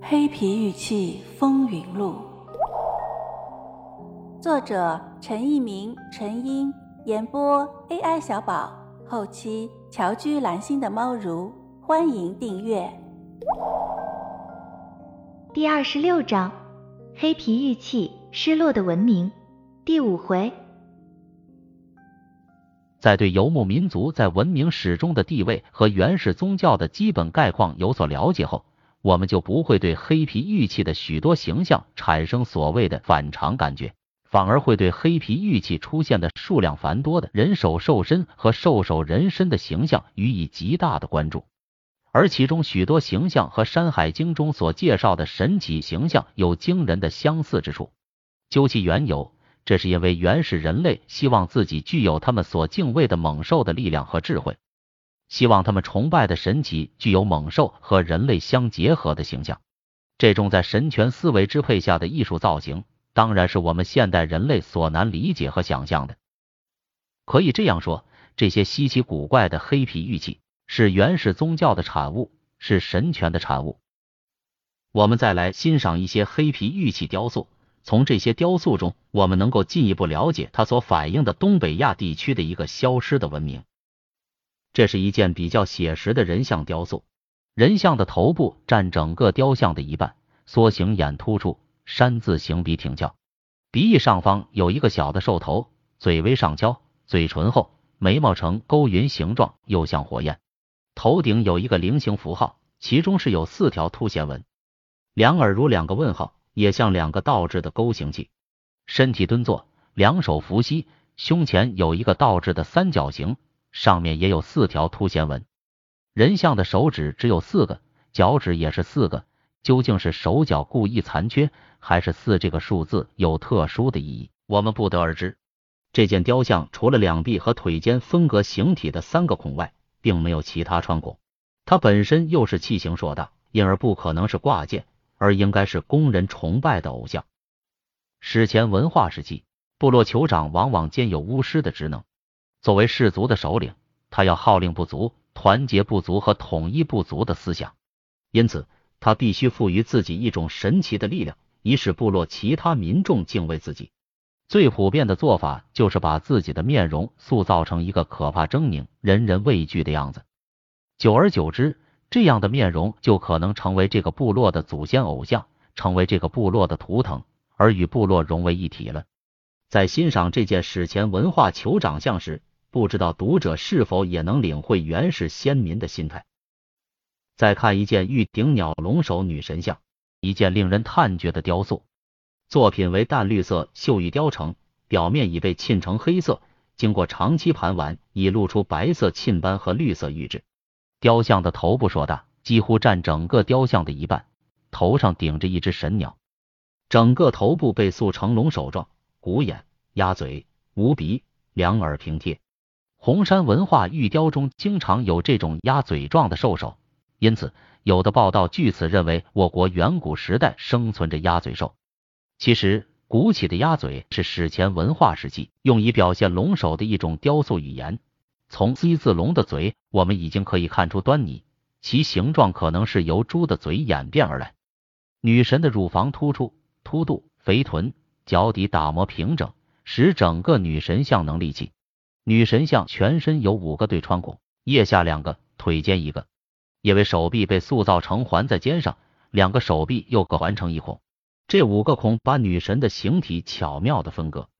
黑皮玉器风云录，作者陈一鸣、陈英，演播 AI 小宝，后期乔居蓝心的猫如，欢迎订阅。第二十六章：黑皮玉器失落的文明，第五回。在对游牧民族在文明史中的地位和原始宗教的基本概况有所了解后。我们就不会对黑皮玉器的许多形象产生所谓的反常感觉，反而会对黑皮玉器出现的数量繁多的人首兽身和兽首人身的形象予以极大的关注。而其中许多形象和《山海经》中所介绍的神奇形象有惊人的相似之处。究其缘由，这是因为原始人类希望自己具有他们所敬畏的猛兽的力量和智慧。希望他们崇拜的神奇具有猛兽和人类相结合的形象，这种在神权思维支配下的艺术造型，当然是我们现代人类所难理解和想象的。可以这样说，这些稀奇古怪的黑皮玉器是原始宗教的产物，是神权的产物。我们再来欣赏一些黑皮玉器雕塑，从这些雕塑中，我们能够进一步了解它所反映的东北亚地区的一个消失的文明。这是一件比较写实的人像雕塑，人像的头部占整个雕像的一半，缩形眼突出，山字形鼻挺翘，鼻翼上方有一个小的兽头，嘴微上翘，嘴唇厚，眉毛呈勾云形状，又像火焰。头顶有一个菱形符号，其中是有四条凸弦纹，两耳如两个问号，也像两个倒置的勾形器。身体蹲坐，两手扶膝，胸前有一个倒置的三角形。上面也有四条凸弦纹，人像的手指只有四个，脚趾也是四个，究竟是手脚故意残缺，还是四这个数字有特殊的意义，我们不得而知。这件雕像除了两臂和腿间分隔形体的三个孔外，并没有其他穿孔。它本身又是器型硕大，因而不可能是挂件，而应该是工人崇拜的偶像。史前文化时期，部落酋长往往兼有巫师的职能。作为氏族的首领，他要号令部族、团结部族和统一部族的思想，因此他必须赋予自己一种神奇的力量，以使部落其他民众敬畏自己。最普遍的做法就是把自己的面容塑造成一个可怕、狰狞、人人畏惧的样子。久而久之，这样的面容就可能成为这个部落的祖先偶像，成为这个部落的图腾，而与部落融为一体了。在欣赏这件史前文化酋长像时，不知道读者是否也能领会原始先民的心态。再看一件玉顶鸟龙首女神像，一件令人叹绝的雕塑。作品为淡绿色绣玉雕成，表面已被沁成黑色，经过长期盘玩，已露出白色沁斑和绿色玉质。雕像的头部硕大，几乎占整个雕像的一半，头上顶着一只神鸟，整个头部被塑成龙首状，鼓眼、鸭嘴、无鼻、两耳平贴。红山文化玉雕中经常有这种鸭嘴状的兽首，因此有的报道据此认为我国远古时代生存着鸭嘴兽。其实，鼓起的鸭嘴是史前文化时期用以表现龙首的一种雕塑语言。从 “Z” 字龙的嘴，我们已经可以看出端倪，其形状可能是由猪的嘴演变而来。女神的乳房突出、凸肚、肥臀，脚底打磨平整，使整个女神像能立起。女神像全身有五个对穿孔，腋下两个，腿间一个，因为手臂被塑造成环在肩上，两个手臂又各环成一孔。这五个孔把女神的形体巧妙的分割。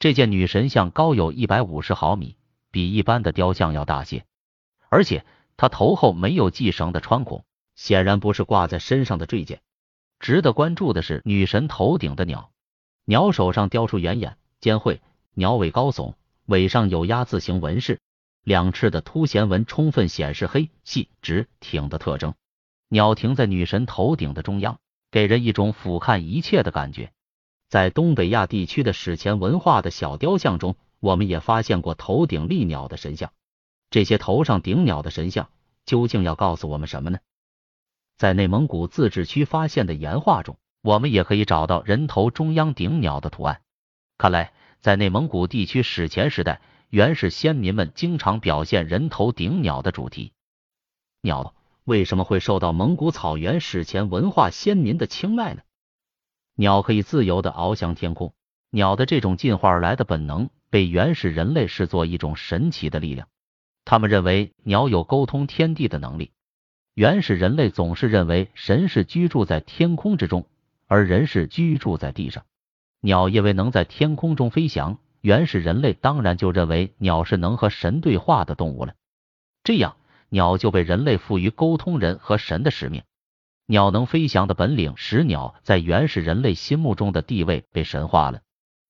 这件女神像高有一百五十毫米，比一般的雕像要大些，而且她头后没有系绳的穿孔，显然不是挂在身上的坠件。值得关注的是女神头顶的鸟，鸟手上雕出圆眼、尖喙，鸟尾高耸。尾上有鸭字形纹饰，两翅的凸弦纹充分显示黑、细、直、挺的特征。鸟停在女神头顶的中央，给人一种俯瞰一切的感觉。在东北亚地区的史前文化的小雕像中，我们也发现过头顶立鸟的神像。这些头上顶鸟的神像究竟要告诉我们什么呢？在内蒙古自治区发现的岩画中，我们也可以找到人头中央顶鸟的图案。看来。在内蒙古地区史前时代，原始先民们经常表现人头顶鸟的主题。鸟为什么会受到蒙古草原史前文化先民的青睐呢？鸟可以自由的翱翔天空，鸟的这种进化而来的本能被原始人类视作一种神奇的力量。他们认为鸟有沟通天地的能力。原始人类总是认为神是居住在天空之中，而人是居住在地上。鸟因为能在天空中飞翔，原始人类当然就认为鸟是能和神对话的动物了。这样，鸟就被人类赋予沟通人和神的使命。鸟能飞翔的本领使鸟在原始人类心目中的地位被神化了。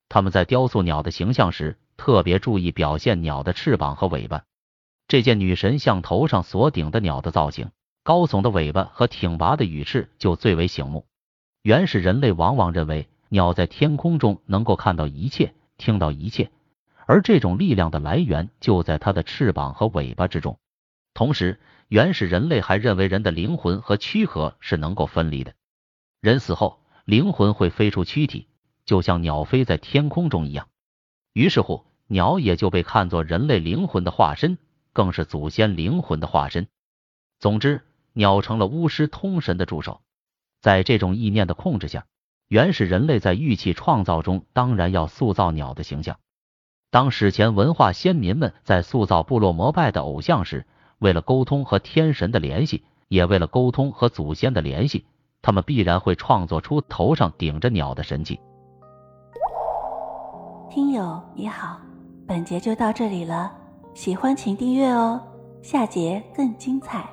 他们在雕塑鸟的形象时，特别注意表现鸟的翅膀和尾巴。这件女神像头上所顶的鸟的造型，高耸的尾巴和挺拔的羽翅就最为醒目。原始人类往往认为鸟在天空中能够看到一切，听到一切，而这种力量的来源就在它的翅膀和尾巴之中。同时，原始人类还认为人的灵魂和躯壳是能够分离的，人死后灵魂会飞出躯体，就像鸟飞在天空中一样。于是乎，鸟也就被看作人类灵魂的化身。更是祖先灵魂的化身。总之，鸟成了巫师通神的助手。在这种意念的控制下，原始人类在玉器创造中当然要塑造鸟的形象。当史前文化先民们在塑造部落膜拜的偶像时，为了沟通和天神的联系，也为了沟通和祖先的联系，他们必然会创作出头上顶着鸟的神器。听友你好，本节就到这里了。喜欢请订阅哦，下节更精彩。